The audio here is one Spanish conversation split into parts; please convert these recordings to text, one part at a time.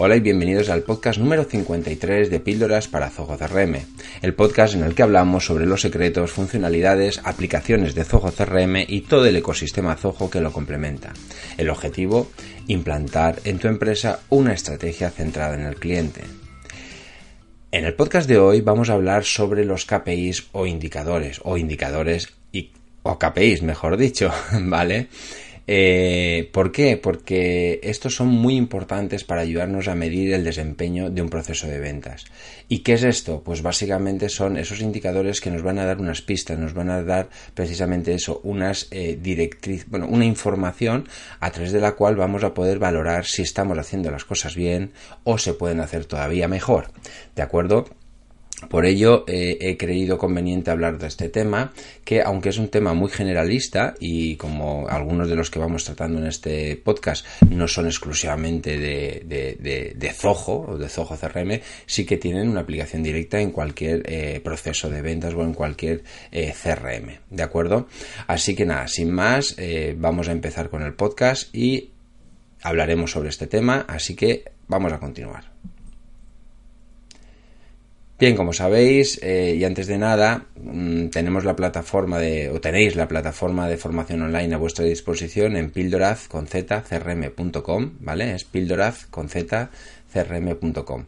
Hola y bienvenidos al podcast número 53 de Píldoras para Zoho CRM, el podcast en el que hablamos sobre los secretos, funcionalidades, aplicaciones de Zoho CRM y todo el ecosistema Zoho que lo complementa. El objetivo, implantar en tu empresa una estrategia centrada en el cliente. En el podcast de hoy vamos a hablar sobre los KPIs o indicadores, o indicadores y, o KPIs, mejor dicho, ¿vale? Eh, ¿Por qué? Porque estos son muy importantes para ayudarnos a medir el desempeño de un proceso de ventas. ¿Y qué es esto? Pues básicamente son esos indicadores que nos van a dar unas pistas, nos van a dar precisamente eso, unas eh, bueno, una información a través de la cual vamos a poder valorar si estamos haciendo las cosas bien o se pueden hacer todavía mejor. ¿De acuerdo? Por ello eh, he creído conveniente hablar de este tema, que aunque es un tema muy generalista y como algunos de los que vamos tratando en este podcast no son exclusivamente de, de, de, Zoho o de Zoho CRM, sí que tienen una aplicación directa en cualquier eh, proceso de ventas o en cualquier eh, CRM. ¿De acuerdo? Así que nada, sin más, vamos a empezar con el podcast y hablaremos sobre este tema, así que vamos a continuar. Bien, como sabéis, eh, y antes de nada, mm, tenemos la plataforma de, o tenéis la plataforma de formación online a vuestra disposición en pildorazconzcrm.com, ¿vale? Es pildorazconzcrm.com,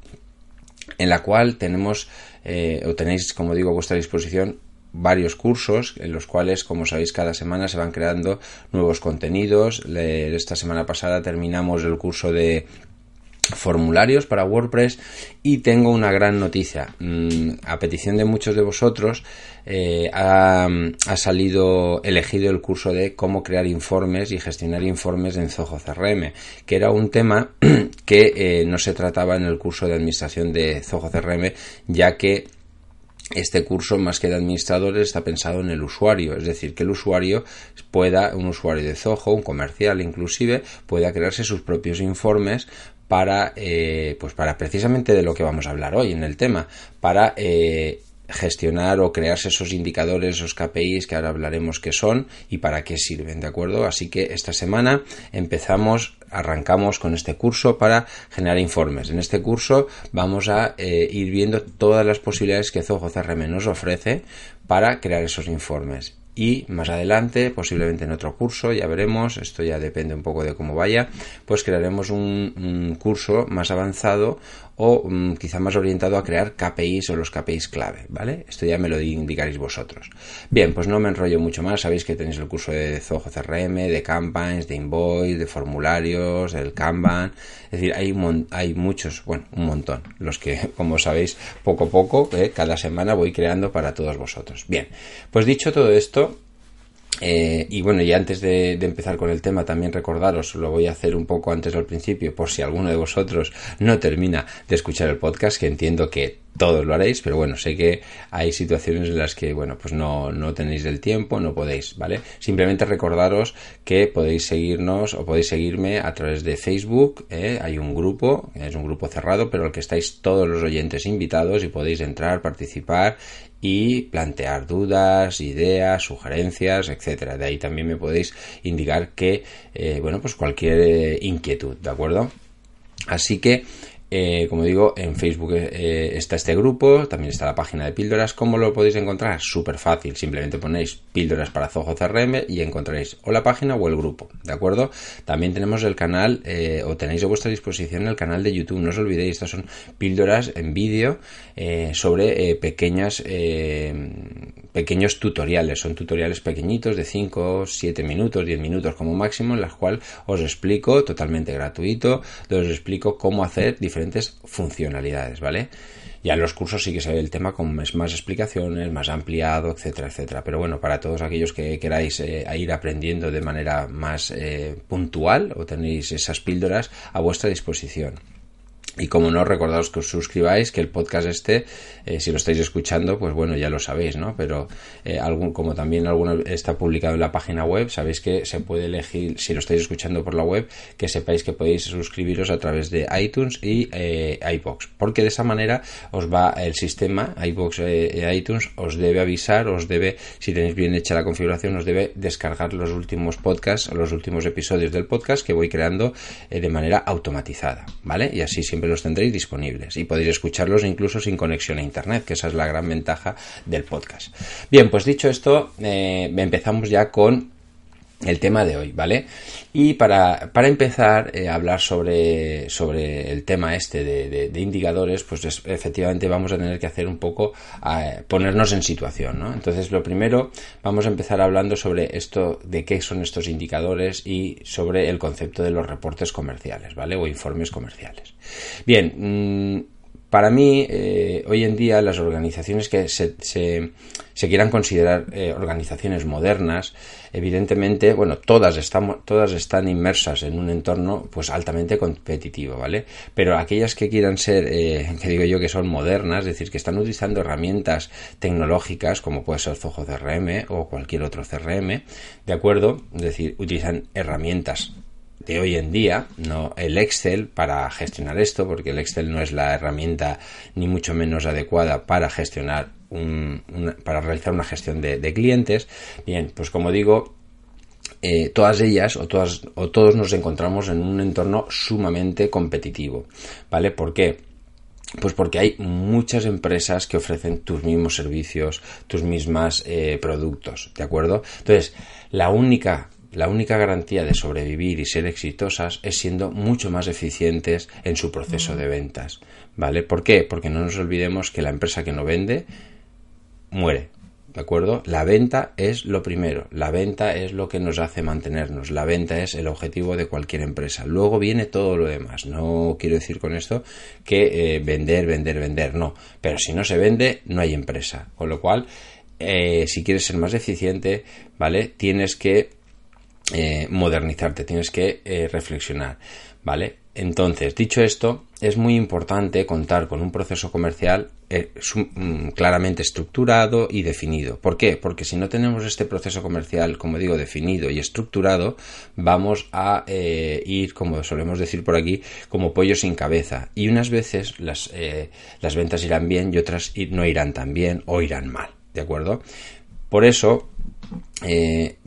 en la cual tenemos, eh, o tenéis, como digo, a vuestra disposición varios cursos en los cuales, como sabéis, cada semana se van creando nuevos contenidos. esta semana pasada terminamos el curso de formularios para WordPress y tengo una gran noticia. Mm, a petición de muchos de vosotros eh, ha, salido elegido el curso de cómo crear informes y gestionar informes en Zoho CRM, que era un tema que eh, no se trataba en el curso de administración de Zoho CRM, ya que este curso más que de administradores está pensado en el usuario, es decir, que el usuario pueda, un usuario de Zoho, un comercial inclusive, pueda crearse sus propios informes para, eh, pues para precisamente de lo que vamos a hablar hoy en el tema, para eh, gestionar o crearse esos indicadores, esos KPIs que ahora hablaremos qué son y para qué sirven, ¿de acuerdo? Así que esta semana empezamos, arrancamos con este curso para generar informes. En este curso vamos a eh, ir viendo todas las posibilidades que Zoho CRM nos ofrece para crear esos informes y más adelante, posiblemente en otro curso, ya veremos, esto ya depende un poco de cómo vaya, pues crearemos un, curso más avanzado o mm, quizá más orientado a crear KPIs o los KPIs clave, ¿vale? Esto ya me lo indicaréis vosotros. Bien, pues no me enrollo mucho más, sabéis que tenéis el curso de Zoho CRM, de campaigns, de invoice, de formularios, del Kanban, es decir, hay, hay muchos, bueno, un montón, los que, como sabéis, poco a poco, eh, cada semana voy creando para todos vosotros. Bien, pues dicho todo esto, eh, y bueno, y antes de, empezar con el tema, también recordaros, lo voy a hacer un poco antes al principio, por si alguno de vosotros no termina de escuchar el podcast, que entiendo que todos lo haréis, pero bueno, sé que hay situaciones en las que, bueno, pues no, no tenéis el tiempo, no podéis, ¿vale? Simplemente recordaros que podéis seguirnos o podéis seguirme a través de Facebook, ¿eh? hay un grupo, es un grupo cerrado, pero al que estáis todos los oyentes invitados y podéis entrar, participar y plantear dudas, ideas, sugerencias, etcétera. De ahí también me podéis indicar que, eh, bueno, pues cualquier eh, inquietud, ¿de acuerdo? Así que eh, como digo, en Facebook eh, está este grupo, también está la página de píldoras. ¿Cómo lo podéis encontrar? Súper fácil, simplemente ponéis píldoras para Zoho CRM y encontraréis o la página o el grupo, ¿de acuerdo? También tenemos el canal, eh, o tenéis a vuestra disposición el canal de YouTube, no os olvidéis, estas son píldoras en vídeo sobre pequeñas, pequeños tutoriales, son tutoriales pequeñitos de 5, 7 minutos, 10 minutos como máximo, en las cuales os explico, totalmente gratuito, os explico cómo hacer diferentes funcionalidades, ¿vale? Ya en los cursos sí que se ve el tema con más, explicaciones, más ampliado, etcétera, etcétera. Pero bueno, para todos aquellos que queráis eh, ir aprendiendo de manera más eh, puntual o tenéis esas píldoras a vuestra disposición. Y como no, recordaos que os suscribáis, que el podcast este, eh, si lo estáis escuchando, pues bueno, ya lo sabéis, ¿no? Pero eh, algún, como también alguno está publicado en la página web, sabéis que se puede elegir, si lo estáis escuchando por la web, que sepáis que podéis suscribiros a través de iTunes y eh, iBox, porque de esa manera os va el sistema, iBox e iTunes, os debe avisar, os debe, si tenéis bien hecha la configuración, os debe descargar los últimos podcasts, los últimos episodios del podcast que voy creando de manera automatizada, ¿vale? Y así siempre los tendréis disponibles y podéis escucharlos incluso sin conexión a internet, que esa es la gran ventaja del podcast. Bien, pues dicho esto, eh, empezamos ya con el tema de hoy, ¿vale? Y para, para empezar eh, a hablar sobre, sobre el tema este de, indicadores, pues efectivamente vamos a tener que hacer un poco, ponernos en situación, ¿no? Entonces, lo primero, vamos a empezar hablando sobre esto, de qué son estos indicadores y sobre el concepto de los reportes comerciales, ¿vale? O informes comerciales. Bien, mm, para mí, eh, hoy en día, las organizaciones que se, se, quieran considerar eh, organizaciones modernas, evidentemente, bueno, todas, estamos, todas están inmersas en un entorno pues altamente competitivo, ¿vale? Pero aquellas que quieran ser, eh, que digo yo que son modernas, es decir, que están utilizando herramientas tecnológicas, como puede ser Zoho CRM o cualquier otro CRM, ¿de acuerdo? Es decir, utilizan herramientas de hoy en día, no el Excel para gestionar esto, porque el Excel no es la herramienta ni mucho menos adecuada para gestionar un, para realizar una gestión de, clientes. Bien, pues como digo, eh, todas ellas o, todas, o todos nos encontramos en un entorno sumamente competitivo. ¿Vale? ¿Por qué? Pues porque hay muchas empresas que ofrecen tus mismos servicios, tus mismas eh, productos, ¿de acuerdo? Entonces, la única la única garantía de sobrevivir y ser exitosas es siendo mucho más eficientes en su proceso de ventas. ¿Vale? ¿Por qué? Porque no nos olvidemos que la empresa que no vende muere. ¿De acuerdo? La venta es lo primero, la venta es lo que nos hace mantenernos, la venta es el objetivo de cualquier empresa. Luego viene todo lo demás. No quiero decir con esto que eh, vender, vender, vender, no. Pero si no se vende, no hay empresa. Con lo cual, eh, si quieres ser más eficiente, ¿vale? Tienes que eh, modernizarte, tienes que eh, reflexionar, ¿vale? Entonces, dicho esto, es muy importante contar con un proceso comercial eh, mm, claramente estructurado y definido. ¿Por qué? Porque si no tenemos este proceso comercial, como digo, definido y estructurado, vamos a ir, como solemos decir por aquí, como pollo sin cabeza. Y unas veces las, las ventas irán bien y otras no irán tan bien o irán mal. ¿De acuerdo? Por eso,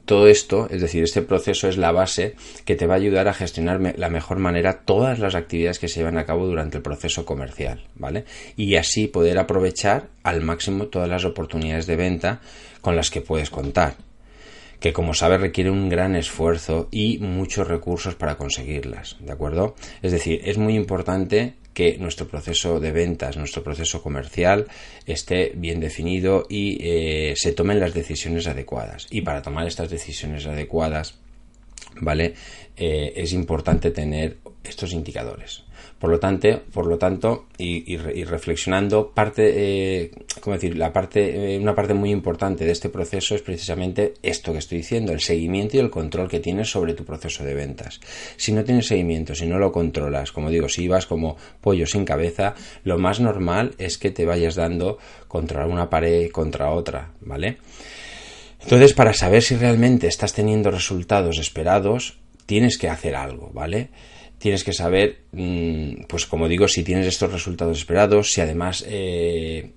todo esto, es decir, este proceso es la base que te va a ayudar a gestionar la mejor manera todas las actividades que se llevan a cabo durante el proceso comercial, ¿vale? Y así poder aprovechar al máximo todas las oportunidades de venta con las que puedes contar que como sabes requiere un gran esfuerzo y muchos recursos para conseguirlas, ¿de acuerdo? Es decir, es muy importante que nuestro proceso de ventas, nuestro proceso comercial esté bien definido y eh, se tomen las decisiones adecuadas. Y para tomar estas decisiones adecuadas, ¿vale? Eh, es importante tener estos indicadores. Por lo tanto, por lo tanto y, reflexionando, parte, eh, decir? La parte, eh, una parte muy importante de este proceso es precisamente esto que estoy diciendo, el seguimiento y el control que tienes sobre tu proceso de ventas. Si no tienes seguimiento, si no lo controlas, como digo, si vas como pollo sin cabeza, lo más normal es que te vayas dando contra una pared contra otra, ¿vale? Entonces, para saber si realmente estás teniendo resultados esperados, tienes que hacer algo, ¿vale? Tienes que saber, mm, pues como digo, si tienes estos resultados esperados, si además eh,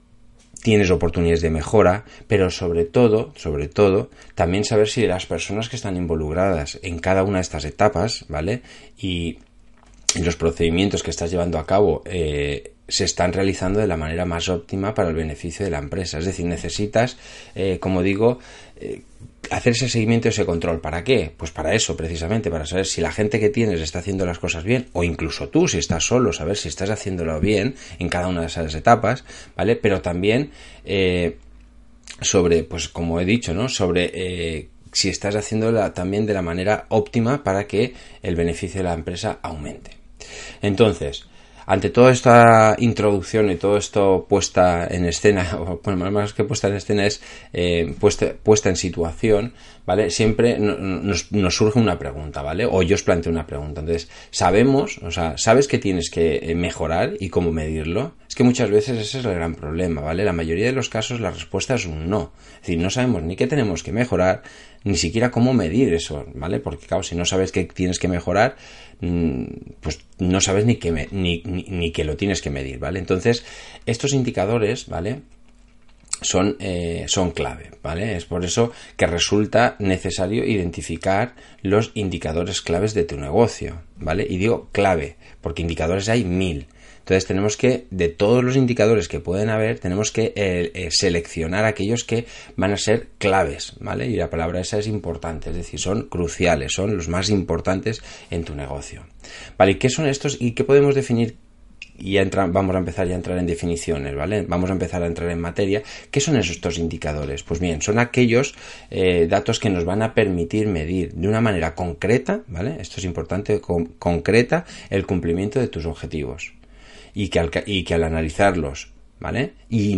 tienes oportunidades de mejora, pero sobre todo, sobre todo, también saber si las personas que están involucradas en cada una de estas etapas, ¿vale? Y, los procedimientos que estás llevando a cabo eh, se están realizando de la manera más óptima para el beneficio de la empresa. Es decir, necesitas, eh, como digo, hacer ese seguimiento, ese control. ¿Para qué? Pues para eso, precisamente, para saber si la gente que tienes está haciendo las cosas bien, o incluso tú, si estás solo, saber si estás haciéndolo bien en cada una de esas etapas, ¿vale? Pero también eh, sobre, pues como he dicho, ¿no? Sobre eh, si estás haciéndola también de la manera óptima para que el beneficio de la empresa aumente. Entonces, ante toda esta introducción y todo esto puesta en escena, o bueno, más que puesta en escena es eh, puesta, puesta en situación, ¿vale? Siempre nos, nos, surge una pregunta, ¿vale? O yo os planteo una pregunta. Entonces, sabemos, o sea, ¿sabes que tienes que eh, mejorar y cómo medirlo? Que muchas veces ese es el gran problema, ¿vale? La mayoría de los casos la respuesta es un no. Es decir, no sabemos ni qué tenemos que mejorar, ni siquiera cómo medir eso, ¿vale? Porque, claro, si no sabes qué tienes que mejorar, mm, pues no sabes ni que, ni, ni, que lo tienes que medir, ¿vale? Entonces, estos indicadores, ¿vale? Son, eh, son clave, ¿vale? Es por eso que resulta necesario identificar los indicadores claves de tu negocio, ¿vale? Y digo clave, porque indicadores hay mil. Entonces tenemos que, de todos los indicadores que pueden haber, tenemos que eh, eh, seleccionar aquellos que van a ser claves, ¿vale? Y la palabra esa es importante, es decir, son cruciales, son los más importantes en tu negocio. ¿Vale? ¿Y qué son estos y qué podemos definir y ya vamos a empezar ya a entrar en definiciones, ¿vale? Vamos a empezar a entrar en materia. ¿Qué son estos indicadores? Pues bien, son aquellos eh, datos que nos van a permitir medir de una manera concreta, ¿vale? Esto es importante, concreta el cumplimiento de tus objetivos y que al, y que al analizarlos ¿vale? Y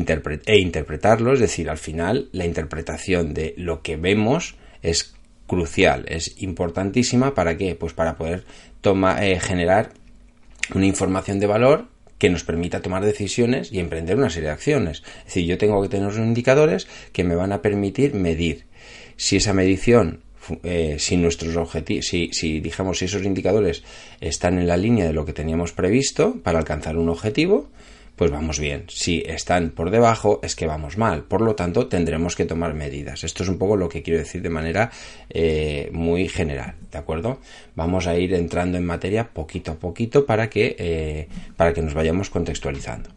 e interpretarlos, es decir, al final la interpretación de lo que vemos es crucial, es importantísima para qué? Pues para poder toma, eh, generar una información de valor que nos permita tomar decisiones y emprender una serie de acciones. Es decir, yo tengo que tener unos indicadores que me van a permitir medir si esa medición eh, si nuestros objetivos, si, si digamos si esos indicadores están en la línea de lo que teníamos previsto para alcanzar un objetivo, pues vamos bien. Si están por debajo, es que vamos mal. Por lo tanto, tendremos que tomar medidas. Esto es un poco lo que quiero decir de manera eh, muy general, ¿de acuerdo? Vamos a ir entrando en materia poquito a poquito para que, eh, para que nos vayamos contextualizando.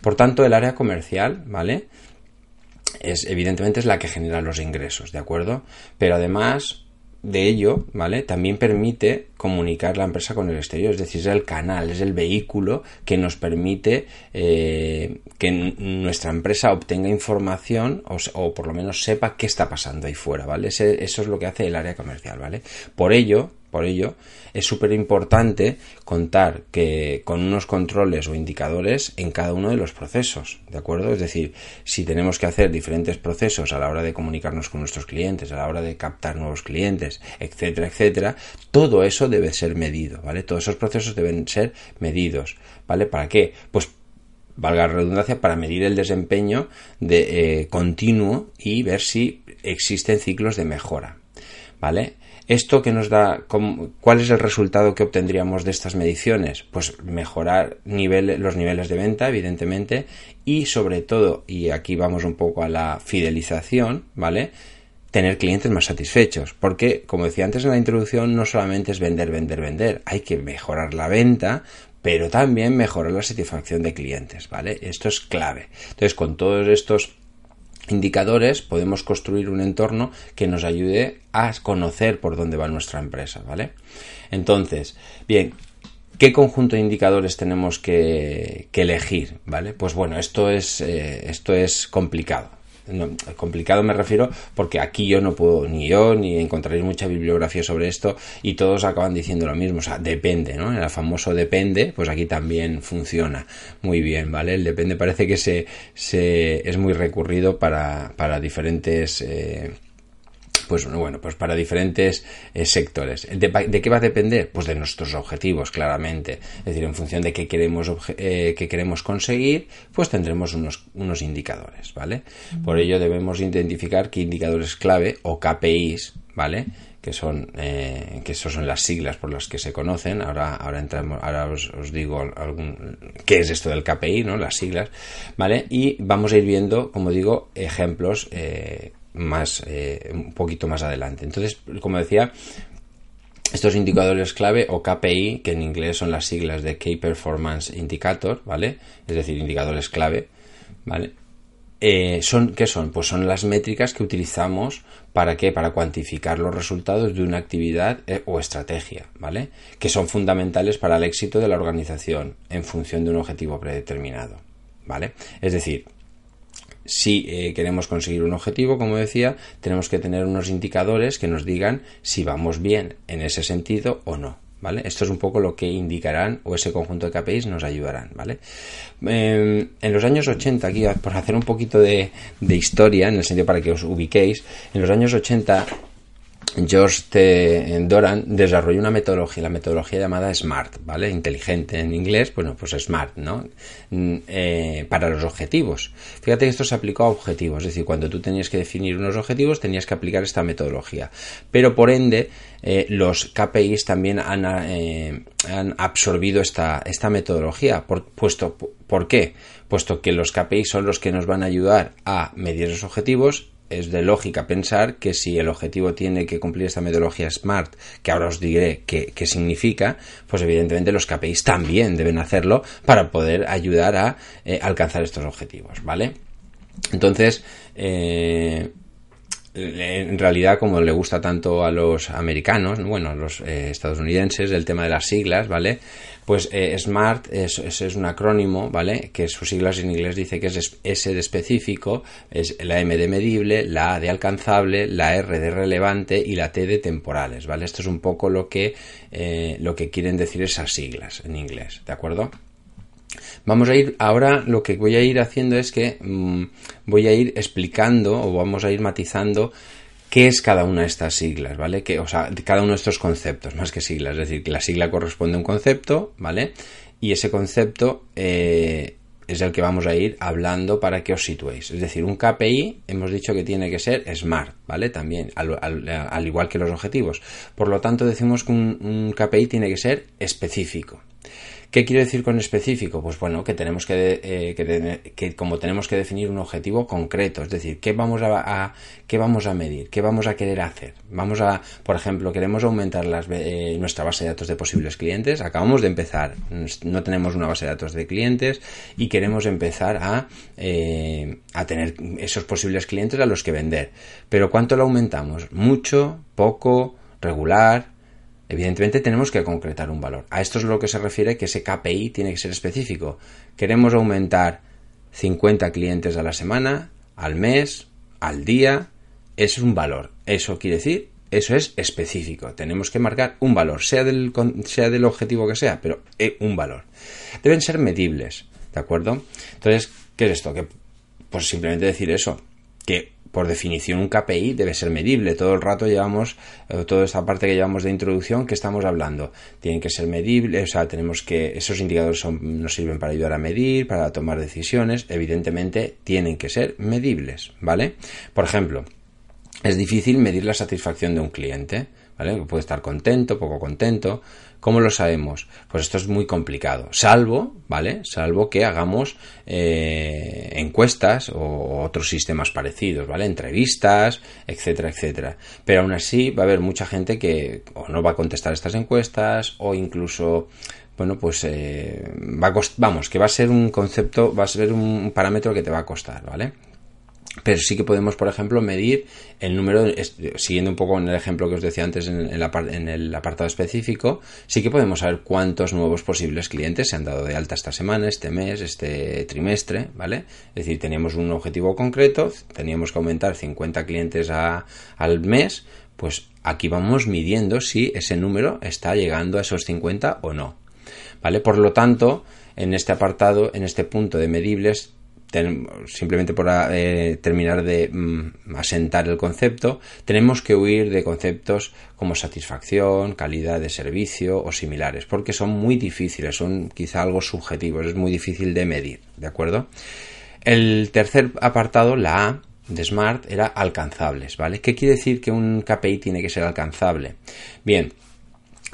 Por tanto, el área comercial, ¿vale? Es evidentemente es la que genera los ingresos, ¿de acuerdo? Pero además de ello, ¿vale? También permite comunicar la empresa con el exterior, es decir, es el canal, es el vehículo que nos permite eh, que nuestra empresa obtenga información o, por lo menos sepa qué está pasando ahí fuera, ¿vale? eso es lo que hace el área comercial, ¿vale? Por ello, por ello, es súper importante contar que con unos controles o indicadores en cada uno de los procesos, ¿de acuerdo? Es decir, si tenemos que hacer diferentes procesos a la hora de comunicarnos con nuestros clientes, a la hora de captar nuevos clientes, etcétera, etcétera, todo eso debe ser medido, ¿vale? Todos esos procesos deben ser medidos, ¿vale? ¿Para qué? Pues valga la redundancia, para medir el desempeño de, eh, continuo y ver si existen ciclos de mejora. ¿Vale? ¿Esto que nos da, cuál es el resultado que obtendríamos de estas mediciones? Pues mejorar los niveles de venta, evidentemente, y sobre todo, y aquí vamos un poco a la fidelización, ¿vale? Tener clientes más satisfechos, porque, como decía antes en la introducción, no solamente es vender, vender, vender, hay que mejorar la venta, pero también mejorar la satisfacción de clientes, ¿vale? Esto es clave. Entonces, con todos estos indicadores podemos construir un entorno que nos ayude a conocer por dónde va nuestra empresa, ¿vale? Entonces, bien, ¿qué conjunto de indicadores tenemos que, elegir, ¿vale? Pues bueno, esto es, eh, esto es complicado, complicado me refiero porque aquí yo no puedo, ni yo, ni encontraréis mucha bibliografía sobre esto y todos acaban diciendo lo mismo, o sea, depende, ¿no? El famoso depende, pues aquí también funciona muy bien, ¿vale? El depende parece que se, se es muy recurrido para, para diferentes... Eh, pues bueno, pues para diferentes eh, sectores. ¿De, qué va a depender? Pues de nuestros objetivos, claramente. Es decir, en función de qué queremos, eh, queremos conseguir, pues tendremos unos, unos indicadores, ¿vale? Por ello debemos identificar qué indicadores clave o KPIs, ¿vale? que son eh, que esos son las siglas por las que se conocen ahora ahora entramos ahora os, digo algún qué es esto del KPI no las siglas vale y vamos a ir viendo como digo ejemplos eh, más eh, un poquito más adelante. Entonces, como decía, estos indicadores clave o KPI, que en inglés son las siglas de Key Performance Indicator, ¿vale? Es decir, indicadores clave, ¿vale? Eh, son, ¿Qué son? Pues son las métricas que utilizamos para qué? Para cuantificar los resultados de una actividad eh, o estrategia, ¿vale? Que son fundamentales para el éxito de la organización en función de un objetivo predeterminado, ¿vale? Es decir, si eh, queremos conseguir un objetivo, como decía, tenemos que tener unos indicadores que nos digan si vamos bien en ese sentido o no. ¿vale? Esto es un poco lo que indicarán o ese conjunto de KPIs nos ayudarán, ¿vale? Em, en los años 80, aquí por hacer un poquito de, de historia, en el sentido para que os ubiquéis, en los años 80 George. Doran desarrolló una metodología, la metodología llamada SMART, ¿vale? Inteligente en inglés, bueno, pues SMART, ¿no? Mm, eh, para los objetivos. Fíjate que esto se aplicó a objetivos, es decir, cuando tú tenías que definir unos objetivos tenías que aplicar esta metodología. Pero por ende, eh, los KPIs también han, eh, absorbido esta, esta metodología. Por, puesto, ¿Por qué? Puesto que los KPIs son los que nos van a ayudar a medir los objetivos es de lógica pensar que si el objetivo tiene que cumplir esta metodología SMART, que ahora os diré qué, significa, pues evidentemente los KPIs también deben hacerlo para poder ayudar a eh, alcanzar estos objetivos, ¿vale? Entonces, eh, en realidad, como le gusta tanto a los americanos, bueno, a los eh, estadounidenses, el tema de las siglas, ¿vale? Pues eh, SMART es, un acrónimo, ¿vale? Que sus siglas en inglés dice que es S de específico, es la M de medible, la A de alcanzable, la R de relevante y la T de temporales, ¿vale? Esto es un poco lo que, eh, lo que quieren decir esas siglas en inglés, ¿de acuerdo? Vamos a ir, ahora lo que voy a ir haciendo es que mm, voy a ir explicando o vamos a ir matizando qué es cada una de estas siglas, ¿vale? Que, o sea, cada uno de estos conceptos, más que siglas. Es decir, que la sigla corresponde a un concepto, ¿vale? Y ese concepto eh, es el que vamos a ir hablando para que os situéis. Es decir, un KPI hemos dicho que tiene que ser SMART, ¿vale? También, al, igual que los objetivos. Por lo tanto, decimos que un KPI tiene que ser específico. ¿Qué quiero decir con específico? Pues bueno, que tenemos que, eh, que, como tenemos que definir un objetivo concreto, es decir, ¿qué vamos a, qué vamos a medir? ¿Qué vamos a querer hacer? Vamos a, por ejemplo, queremos aumentar eh, nuestra base de datos de posibles clientes. Acabamos de empezar, no tenemos una base de datos de clientes y queremos empezar a, eh, a tener esos posibles clientes a los que vender. Pero ¿cuánto lo aumentamos? ¿Mucho? ¿Poco? ¿Regular? Evidentemente tenemos que concretar un valor. A esto es lo que se refiere que ese KPI tiene que ser específico. Queremos aumentar 50 clientes a la semana, al mes, al día. Es un valor. Eso quiere decir, eso es específico. Tenemos que marcar un valor, sea del, sea del objetivo que sea, pero eh, un valor. Deben ser medibles, ¿de acuerdo? Entonces, ¿qué es esto? Que, pues simplemente decir eso, que por definición un KPI debe ser medible. Todo el rato llevamos, eh, toda esta parte que llevamos de introducción que estamos hablando, tienen que ser medibles, o sea, tenemos que, esos indicadores nos sirven para ayudar a medir, para tomar decisiones, evidentemente tienen que ser medibles, ¿vale? Por ejemplo, es difícil medir la satisfacción de un cliente, ¿vale? Puede estar contento, poco contento, ¿Cómo lo sabemos? Pues esto es muy complicado, salvo, ¿vale? Salvo que hagamos eh, encuestas o otros sistemas parecidos, ¿vale? Entrevistas, etcétera, etcétera. Pero aún así va a haber mucha gente que o no va a contestar estas encuestas o incluso bueno, pues eh, va a vamos, que va a ser un concepto, va a ser un parámetro que te va a costar, ¿vale? Pero sí que podemos, por ejemplo, medir el número, siguiendo un poco en el ejemplo que os decía antes en, el apartado específico, sí que podemos saber cuántos nuevos posibles clientes se han dado de alta esta semana, este mes, este trimestre, ¿vale? Es decir, teníamos un objetivo concreto, teníamos que aumentar 50 clientes al mes, pues aquí vamos midiendo si ese número está llegando a esos 50 o no, ¿vale? Por lo tanto, en este apartado, en este punto de medibles, simplemente por eh, terminar de mm, asentar el concepto, tenemos que huir de conceptos como satisfacción, calidad de servicio o similares, porque son muy difíciles, son quizá algo subjetivos, es muy difícil de medir, ¿de acuerdo? El tercer apartado, la A de Smart, era alcanzables, ¿vale? ¿Qué quiere decir que un KPI tiene que ser alcanzable? Bien,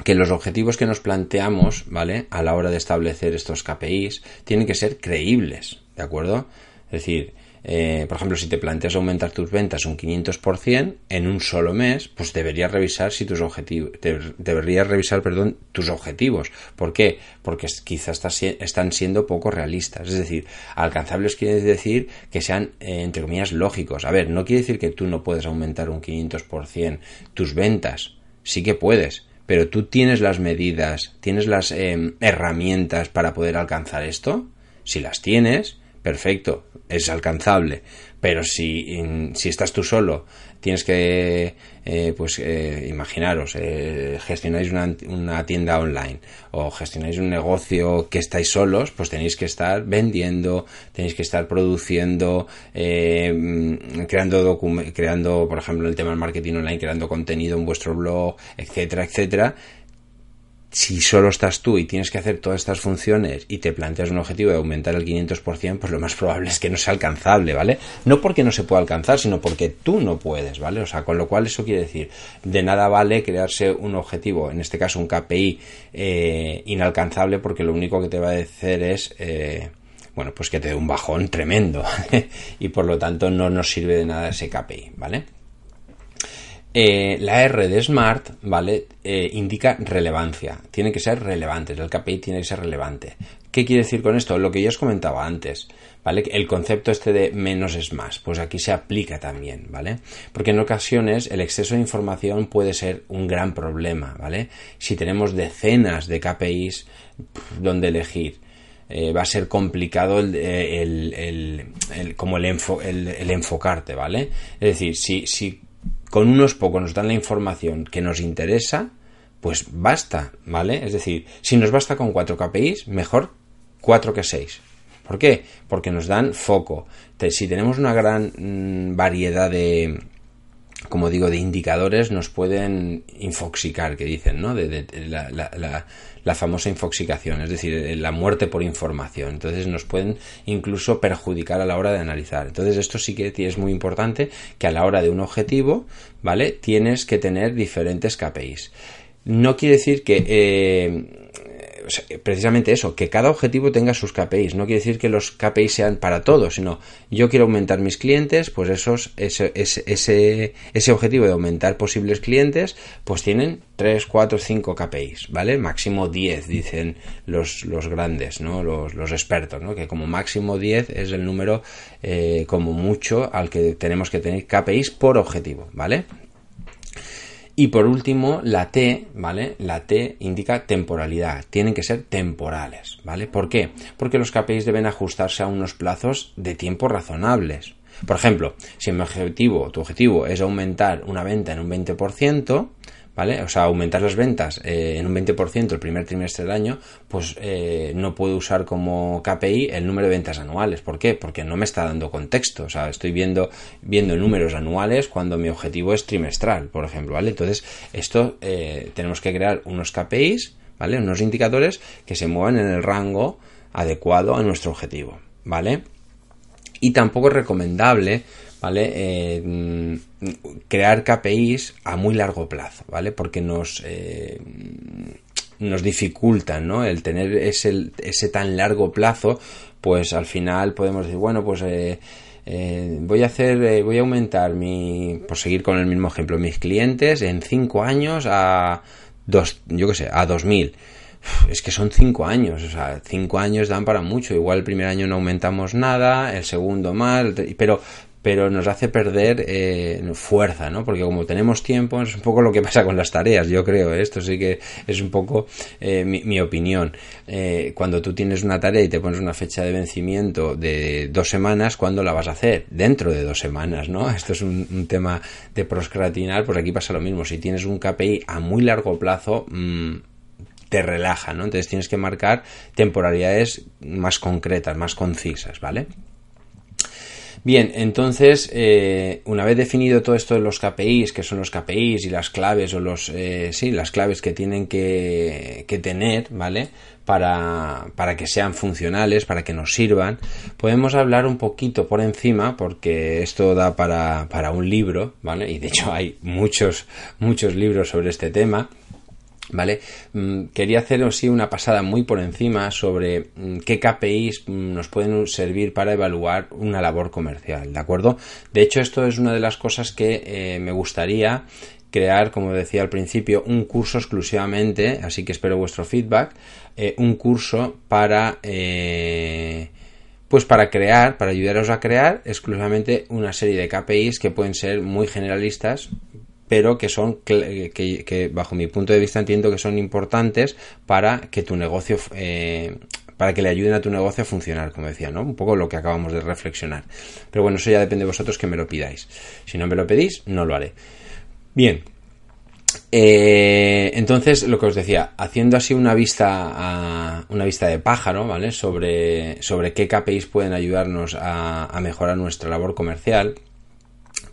que los objetivos que nos planteamos, ¿vale? A la hora de establecer estos KPIs, tienen que ser creíbles, ¿de acuerdo? Es decir, eh, por ejemplo, si te planteas aumentar tus ventas un 500% en un solo mes, pues deberías revisar si tus objetivos, deberías revisar, perdón, tus objetivos. ¿Por qué? Porque quizás están siendo poco realistas. Es decir, alcanzables quiere decir que sean, eh, entre comillas, lógicos. A ver, no quiere decir que tú no puedes aumentar un 500% tus ventas. Sí que puedes, pero tú tienes las medidas, tienes las eh, herramientas para poder alcanzar esto. Si las tienes, perfecto, es alcanzable. Pero si, si estás tú solo, tienes que, eh, pues, eh, imaginaros, eh, gestionáis una, tienda online o gestionáis un negocio que estáis solos, pues tenéis que estar vendiendo, tenéis que estar produciendo, mm, creando, creando, por ejemplo, el tema del marketing online, creando contenido en vuestro blog, etcétera, etcétera si solo estás tú y tienes que hacer todas estas funciones y te planteas un objetivo de aumentar el 500%, pues lo más probable es que no sea alcanzable, ¿vale? No porque no se pueda alcanzar, sino porque tú no puedes, ¿vale? O sea, con lo cual eso quiere decir, de nada vale crearse un objetivo, en este caso un KPI eh, inalcanzable, porque lo único que te va a hacer es... Eh, bueno, pues que te dé un bajón tremendo y por lo tanto no nos sirve de nada ese KPI, ¿vale? Eh, la R de Smart, ¿vale? Eh, indica relevancia. Tiene que ser relevante. El KPI tiene que ser relevante. ¿Qué quiere decir con esto? Lo que ya os comentaba antes, ¿vale? El concepto este de menos es más, pues aquí se aplica también, ¿vale? Porque en ocasiones el exceso de información puede ser un gran problema, ¿vale? Si tenemos decenas de KPIs donde elegir, eh, va a ser complicado el, como el, el, enfocarte, ¿vale? Es decir, si, si con unos pocos nos dan la información que nos interesa, pues basta, ¿vale? Es decir, si nos basta con 4 KPIs, mejor 4 que 6. ¿Por qué? Porque nos dan foco. Si tenemos una gran mm, variedad de, como digo, de indicadores nos pueden infoxicar, que dicen, ¿no? De, la, famosa infoxicación, es decir, la muerte por información. Entonces nos pueden incluso perjudicar a la hora de analizar. Entonces esto sí que es muy importante que a la hora de un objetivo, ¿vale? Tienes que tener diferentes KPIs. No quiere decir que eh, precisamente eso, que cada objetivo tenga sus KPIs. No quiere decir que los KPIs sean para todos, sino yo quiero aumentar mis clientes, pues esos, ese, ese, ese objetivo de aumentar posibles clientes, pues tienen 3, 4, 5 KPIs, ¿vale? Máximo 10, dicen los, los grandes, ¿no? Los, los expertos, ¿no? Que como máximo 10 es el número eh, como mucho al que tenemos que tener KPIs por objetivo, ¿vale? Y por último, la T, ¿vale? La T indica temporalidad. Tienen que ser temporales, ¿vale? ¿Por qué? Porque los KPIs deben ajustarse a unos plazos de tiempo razonables. Por ejemplo, si mi objetivo, tu objetivo es aumentar una venta en un 20%, ¿vale? O sea, aumentar las ventas eh, en un 20% el primer trimestre del año, pues eh, no puedo usar como KPI el número de ventas anuales. ¿Por qué? Porque no me está dando contexto. O sea, estoy viendo, viendo números anuales cuando mi objetivo es trimestral, por ejemplo, ¿vale? Entonces, esto eh, tenemos que crear unos KPIs, ¿vale? Unos indicadores que se muevan en el rango adecuado a nuestro objetivo, ¿vale? Y tampoco es recomendable ¿vale? Eh, crear KPIs a muy largo plazo, ¿vale? Porque nos, eh, nos dificultan, ¿no? El tener ese, ese tan largo plazo, pues al final podemos decir, bueno, pues eh, voy a hacer, voy a aumentar mi, por seguir con el mismo ejemplo, mis clientes en 5 años a dos, yo qué sé, a 2000 es que son cinco años, o sea, cinco años dan para mucho. Igual el primer año no aumentamos nada, el segundo más, pero, pero nos hace perder eh, fuerza, ¿no? Porque como tenemos tiempo, es un poco lo que pasa con las tareas, yo creo, ¿eh? esto sí que es un poco eh, mi, opinión. cuando tú tienes una tarea y te pones una fecha de vencimiento de dos semanas, ¿cuándo la vas a hacer? Dentro de dos semanas, ¿no? Esto es un, tema de proscratinar, pues aquí pasa lo mismo. Si tienes un KPI a muy largo plazo, mmm, te relaja, ¿no? Entonces tienes que marcar temporalidades más concretas, más concisas, ¿vale? Bien, entonces, eh, una vez definido todo esto de los KPIs, que son los KPIs y las claves o los, eh, sí, las claves que tienen que, que tener, ¿vale? Para, para, que sean funcionales, para que nos sirvan, podemos hablar un poquito por encima, porque esto da para, para un libro, ¿vale? Y de hecho hay muchos, muchos libros sobre este tema. ¿Vale? Mm, quería hacer así una pasada muy por encima sobre mm, qué KPIs mm, nos pueden servir para evaluar una labor comercial, ¿de acuerdo? De hecho, esto es una de las cosas que eh, me gustaría crear, como decía al principio, un curso exclusivamente, así que espero vuestro feedback, eh, un curso para... Eh, pues para crear, para ayudaros a crear exclusivamente una serie de KPIs que pueden ser muy generalistas, pero que son que, bajo mi punto de vista entiendo que son importantes para que tu negocio eh, para que le ayuden a tu negocio a funcionar, como decía, ¿no? Un poco lo que acabamos de reflexionar. Pero bueno, eso ya depende de vosotros que me lo pidáis. Si no me lo pedís, no lo haré. Bien, eh, entonces, lo que os decía, haciendo así una vista, una vista de pájaro, ¿vale? Sobre, sobre qué KPIs pueden ayudarnos a, mejorar nuestra labor comercial,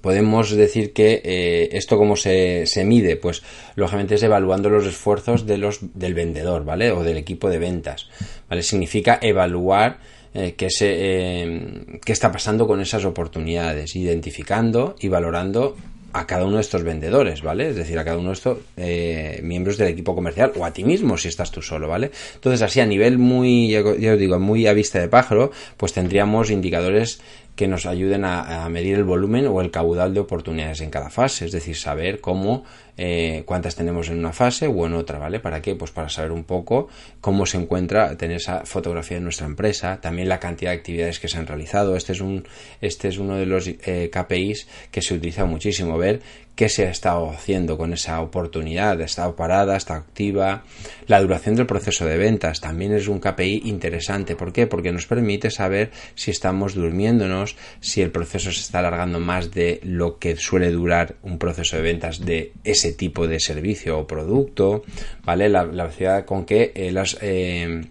podemos decir que eh, esto cómo se, se, mide, pues lógicamente es evaluando los esfuerzos de los, del vendedor, ¿vale? O del equipo de ventas, ¿vale? Significa evaluar eh, qué, se, qué está pasando con esas oportunidades, identificando y valorando a cada uno de estos vendedores, ¿vale? Es decir, a cada uno de estos eh, miembros del equipo comercial o a ti mismo si estás tú solo, ¿vale? Entonces, así a nivel muy, ya os digo, muy a vista de pájaro, pues tendríamos indicadores que nos ayuden a, medir el volumen o el caudal de oportunidades en cada fase, es decir, saber cómo, eh, cuántas tenemos en una fase o en otra, ¿vale? ¿Para qué? Pues para saber un poco cómo se encuentra, tener esa fotografía de nuestra empresa, también la cantidad de actividades que se han realizado. Este es un, este es uno de los eh, KPIs que se utiliza muchísimo, ver qué se ha estado haciendo con esa oportunidad, ha estado parada, está activa. La duración del proceso de ventas también es un KPI interesante. ¿Por qué? Porque nos permite saber si estamos durmiéndonos, si el proceso se está alargando más de lo que suele durar un proceso de ventas de ese tipo de servicio o producto, ¿vale? La, velocidad con que eh, las... Eh,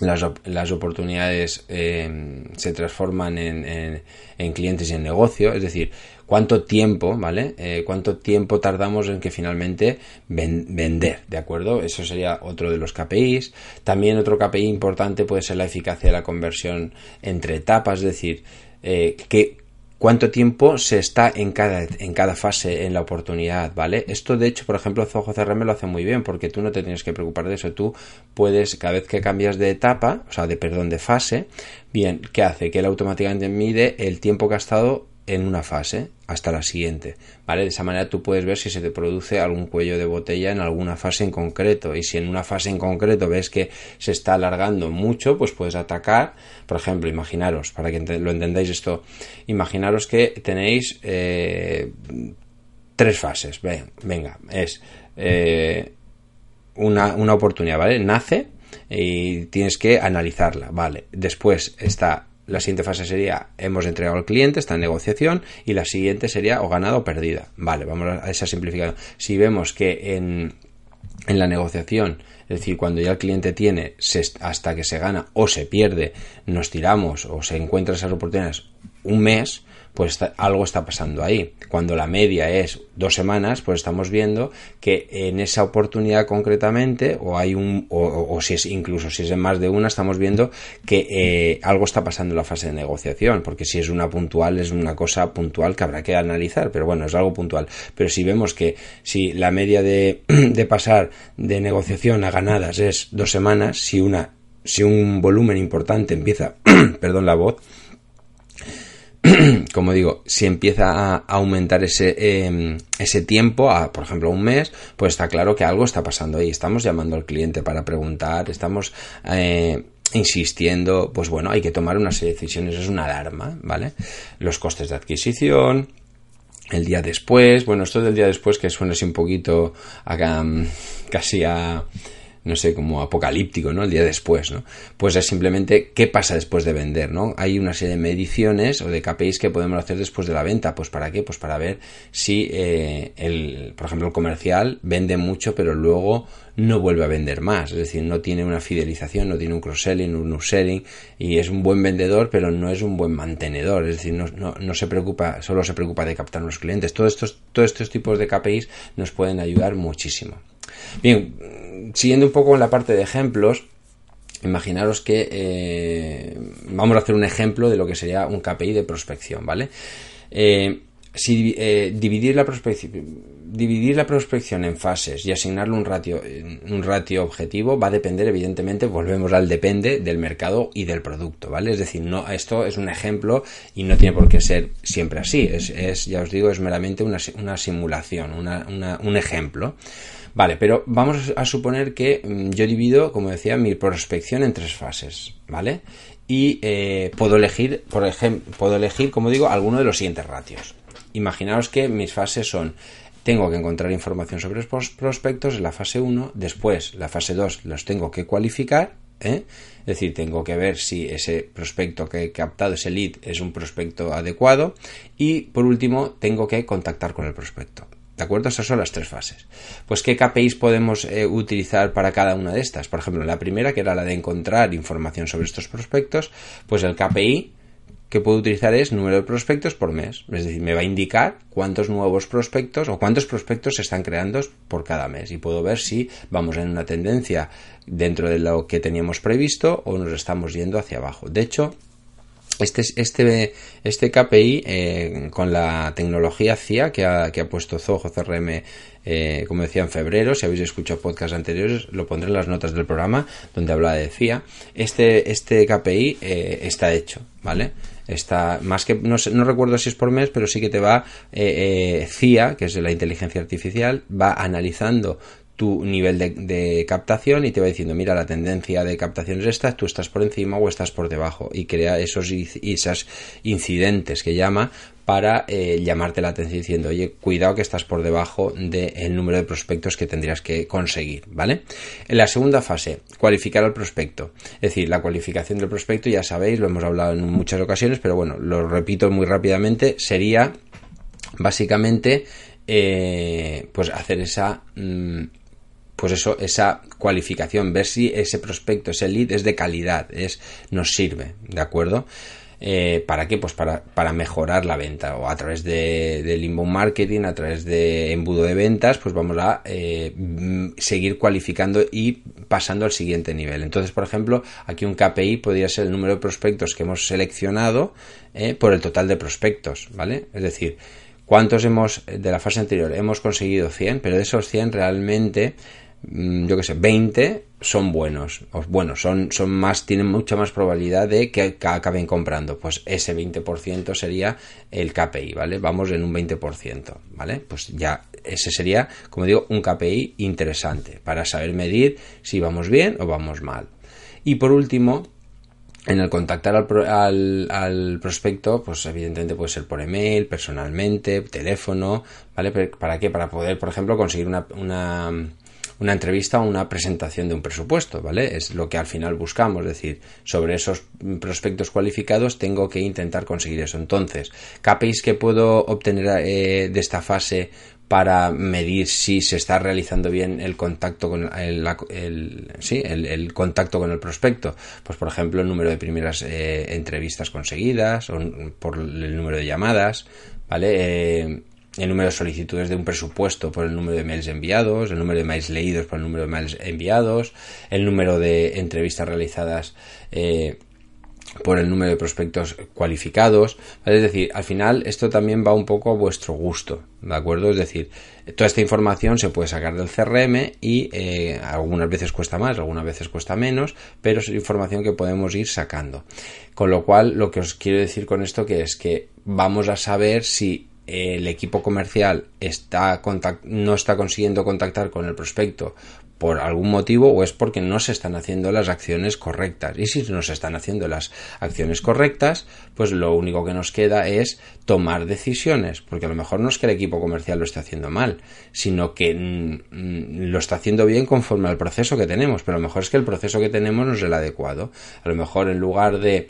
las, oportunidades eh, se transforman en, en, clientes y en negocio, es decir, cuánto tiempo, ¿vale? Eh, cuánto tiempo tardamos en que finalmente vender, ¿de acuerdo? Eso sería otro de los KPIs. También otro KPI importante puede ser la eficacia de la conversión entre etapas, es decir, que cuánto tiempo se está en cada, en cada fase en la oportunidad, ¿vale? Esto, de hecho, por ejemplo, Zoho CRM lo hace muy bien porque tú no te tienes que preocupar de eso. Tú puedes, cada vez que cambias de etapa, o sea, de, perdón, de fase, bien, ¿qué hace? Que él automáticamente mide el tiempo estado en una fase hasta la siguiente, ¿vale? De esa manera tú puedes ver si se te produce algún cuello de botella en alguna fase en concreto y si en una fase en concreto ves que se está alargando mucho, pues puedes atacar, por ejemplo, imaginaros, para que lo entendáis esto, imaginaros que tenéis eh, tres fases, venga, es eh, una, una oportunidad, ¿vale? Nace y tienes que analizarla, ¿vale? Después está la siguiente fase sería hemos entregado al cliente, está en negociación y la siguiente sería o ganada o perdida. Vale, vamos a esa simplificación. Si vemos que en, en la negociación, es decir, cuando ya el cliente tiene hasta que se gana o se pierde, nos tiramos o se encuentra esas oportunidades un mes, pues algo está pasando ahí. Cuando la media es dos semanas, pues estamos viendo que en esa oportunidad concretamente, o hay un, o, si es incluso si es en más de una, estamos viendo que eh, algo está pasando en la fase de negociación, porque si es una puntual, es una cosa puntual que habrá que analizar, pero bueno, es algo puntual. Pero si vemos que si la media de, de pasar de negociación a ganadas es dos semanas, si una, si un volumen importante empieza, perdón la voz, como digo, si empieza a aumentar ese, em, ese tiempo, por ejemplo, un mes, pues está claro que algo está pasando ahí. Estamos llamando al cliente para preguntar, estamos eh, insistiendo, pues bueno, hay que tomar una serie de decisiones, es una alarma, ¿vale? Los costes de adquisición, el día después, bueno, esto del día después que suena así un poquito acá, mm, casi a no sé, como apocalíptico, ¿no? El día después, ¿no? Pues es simplemente qué pasa después de vender, ¿no? Hay una serie de mediciones o de KPIs que podemos hacer después de la venta, pues ¿para qué? Pues para ver si, eh, el, por ejemplo, el comercial vende mucho, pero luego no vuelve a vender más, es decir, no tiene una fidelización, no tiene un cross-selling, un upselling, y es un buen vendedor, pero no es un buen mantenedor, es decir, no, no, no se preocupa, solo se preocupa de captar los clientes. Todos estos, todos estos tipos de KPIs nos pueden ayudar muchísimo. Bien, siguiendo un poco en la parte de ejemplos, imaginaros que eh, vamos a hacer un ejemplo de lo que sería un KPI de prospección, ¿vale? Eh, si eh, dividir la prospección dividir la prospección en fases y asignarle un ratio un ratio objetivo va a depender evidentemente volvemos al depende del mercado y del producto vale es decir no esto es un ejemplo y no tiene por qué ser siempre así es, ya os digo es meramente una, simulación un ejemplo Vale, pero vamos a suponer que mm, yo divido, como decía, mi prospección en tres fases, ¿vale? Y eh, puedo elegir, por ejemplo, puedo elegir, como digo, alguno de los siguientes ratios. Imaginaos que mis fases son tengo que encontrar información sobre los prospectos en la fase 1, después la fase 2 los tengo que cualificar ¿eh? Es decir, tengo que ver si ese prospecto que he captado, ese lead, es un prospecto adecuado. Y por último, tengo que contactar con el prospecto. ¿De acuerdo? Esas son las tres fases. Pues, ¿qué KPIs podemos eh, utilizar para cada una de estas? Por ejemplo, la primera, que era la de encontrar información sobre estos prospectos, pues el KPI que puedo utilizar es número de prospectos por mes. Es decir, me va a indicar cuántos nuevos prospectos o cuántos prospectos se están creando por cada mes. Y puedo ver si vamos en una tendencia dentro de lo que teníamos previsto o nos estamos yendo hacia abajo. De hecho, este, este, este KPI eh, con la tecnología CIA que ha, que ha puesto Zoho CRM, eh, como decía en febrero, si habéis escuchado podcasts anteriores, lo pondré en las notas del programa donde hablaba de CIA. Este, este KPI eh, está hecho, ¿vale? Está más que no, no, recuerdo si es por mes, pero sí que te va CIA, que es la inteligencia artificial, va analizando tu nivel de, captación y te va diciendo, mira, la tendencia de captación es esta, tú estás por encima o estás por debajo y crea esos, esos incidentes que llama para eh, llamarte la atención diciendo, oye, cuidado que estás por debajo del número de prospectos que tendrías que conseguir, ¿vale? En la segunda fase, cualificar al prospecto. Es decir, la cualificación del prospecto, ya sabéis, lo hemos hablado en muchas ocasiones, pero bueno, lo repito muy rápidamente, sería básicamente eh, pues hacer esa mm, pues eso, esa cualificación, ver si ese prospecto, ese lead es de calidad, es, nos sirve, ¿de acuerdo? Eh, ¿Para qué? Pues para, para, mejorar la venta o a través de, del inbound marketing, a través de embudo de ventas, pues vamos a eh, seguir cualificando y pasando al siguiente nivel. Entonces, por ejemplo, aquí un KPI podría ser el número de prospectos que hemos seleccionado eh, por el total de prospectos, ¿vale? Es decir, ¿cuántos hemos, de la fase anterior, hemos conseguido 100, pero de esos 100 realmente Mm, yo que sé, 20 son buenos, o bueno, son, son más, tienen mucha más probabilidad de que, acaben comprando. Pues ese 20% sería el KPI, ¿vale? Vamos en un 20%, ¿vale? Pues ya ese sería, como digo, un KPI interesante para saber medir si vamos bien o vamos mal. Y por último, en el contactar al, al, prospecto, pues evidentemente puede ser por email, personalmente, teléfono, ¿vale? ¿Para qué? Para poder, por ejemplo, conseguir una, una una entrevista o una presentación de un presupuesto, ¿vale? Es lo que al final buscamos, es decir, sobre esos prospectos cualificados tengo que intentar conseguir eso. Entonces, KPIs que puedo obtener eh, de esta fase para medir si se está realizando bien el contacto con el, sí, el, contacto con el prospecto. Pues por ejemplo el número de primeras eh, entrevistas conseguidas o por el número de llamadas, ¿vale? Eh, el número de solicitudes de un presupuesto por el número de mails enviados, el número de mails leídos por el número de mails enviados, el número de entrevistas realizadas eh, por el número de prospectos cualificados. Es decir, al final esto también va un poco a vuestro gusto, ¿de acuerdo? Es decir, toda esta información se puede sacar del CRM y eh, algunas veces cuesta más, algunas veces cuesta menos, pero es información que podemos ir sacando. Con lo cual, lo que os quiero decir con esto que es que vamos a saber si el equipo comercial está no está consiguiendo contactar con el prospecto por algún motivo o es porque no se están haciendo las acciones correctas. Y si no se están haciendo las acciones correctas, pues lo único que nos queda es tomar decisiones, porque a lo mejor no es que el equipo comercial lo esté haciendo mal, sino que mm, lo está haciendo bien conforme al proceso que tenemos, pero a lo mejor es que el proceso que tenemos no es el adecuado. A lo mejor en lugar de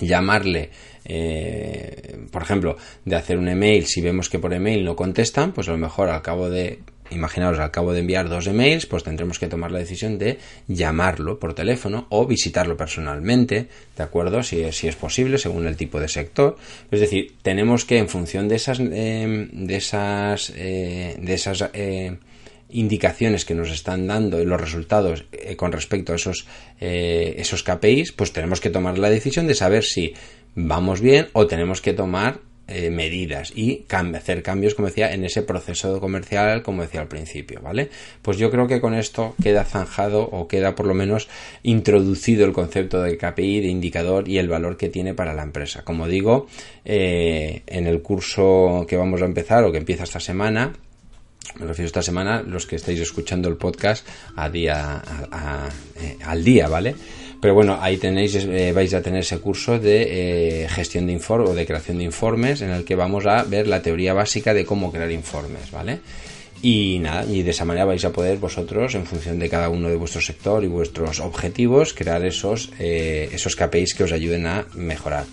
llamarle eh, por ejemplo, de hacer un email, si vemos que por email no contestan, pues a lo mejor al cabo de, imaginaos, al cabo de enviar dos emails, pues tendremos que tomar la decisión de llamarlo por teléfono o visitarlo personalmente, ¿de acuerdo? Si, si es posible, según el tipo de sector. Es decir, tenemos que, en función de esas, eh, de esas, eh, de esas, indicaciones que nos están dando los resultados con respecto a esos, esos KPIs, pues tenemos que tomar la decisión de saber si vamos bien o tenemos que tomar eh, medidas y hacer cambios, como decía, en ese proceso comercial, como decía al principio, ¿vale? Pues yo creo que con esto queda zanjado o queda por lo menos introducido el concepto de KPI, de indicador y el valor que tiene para la empresa. Como digo, eh, en el curso que vamos a empezar o que empieza esta semana, me refiero esta semana, los que estáis escuchando el podcast a día, eh, al día, ¿vale? Pero bueno, ahí tenéis, eh, vais a tener ese curso de eh, gestión de informes o de creación de informes en el que vamos a ver la teoría básica de cómo crear informes, ¿vale? Y nada, y de esa manera vais a poder vosotros, en función de cada uno de vuestro sector y vuestros objetivos, crear esos, eh, esos KPIs que os ayuden a mejorar.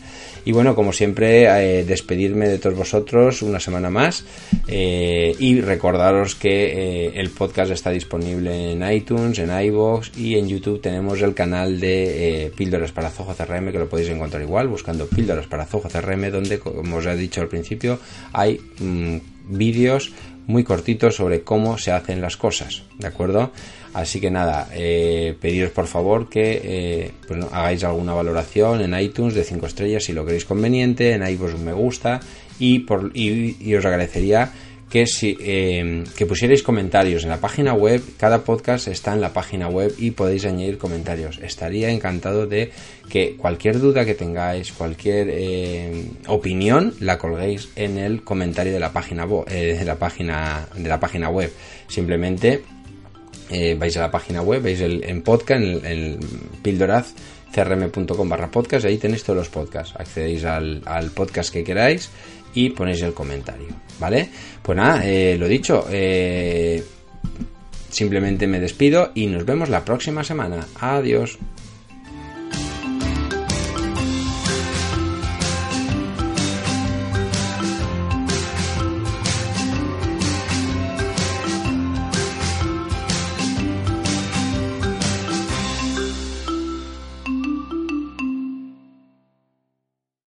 Y bueno, como siempre, eh, despedirme de todos vosotros una semana más eh, y recordaros que el podcast está disponible en iTunes, en iVoox y en YouTube. Tenemos el canal de Píldoras para Zoho CRM que lo podéis encontrar igual buscando Píldoras para Zoho CRM donde, como os he dicho al principio, hay mm, vídeos muy cortito sobre cómo se hacen las cosas, ¿de acuerdo? Así que nada, eh, pediros por favor que eh, pues, hagáis alguna valoración en iTunes de 5 estrellas si lo queréis conveniente, en iVoox un me gusta y, por, y os agradecería que, si, eh, que pusierais comentarios en la página web. Cada podcast está en la página web y podéis añadir comentarios. Estaría encantado de que cualquier duda que tengáis, cualquier eh, opinión, la colguéis en el comentario de la página, eh, de la página, de la página web. Simplemente vais a la página web, veis el, en podcast, en el, pildoraz crm.com barra podcast, ahí tenéis todos los podcasts. Accedéis al podcast que queráis y ponéis el comentario, ¿vale? Pues nada, eh, lo dicho, eh, simplemente me despido y nos vemos la próxima semana. Adiós.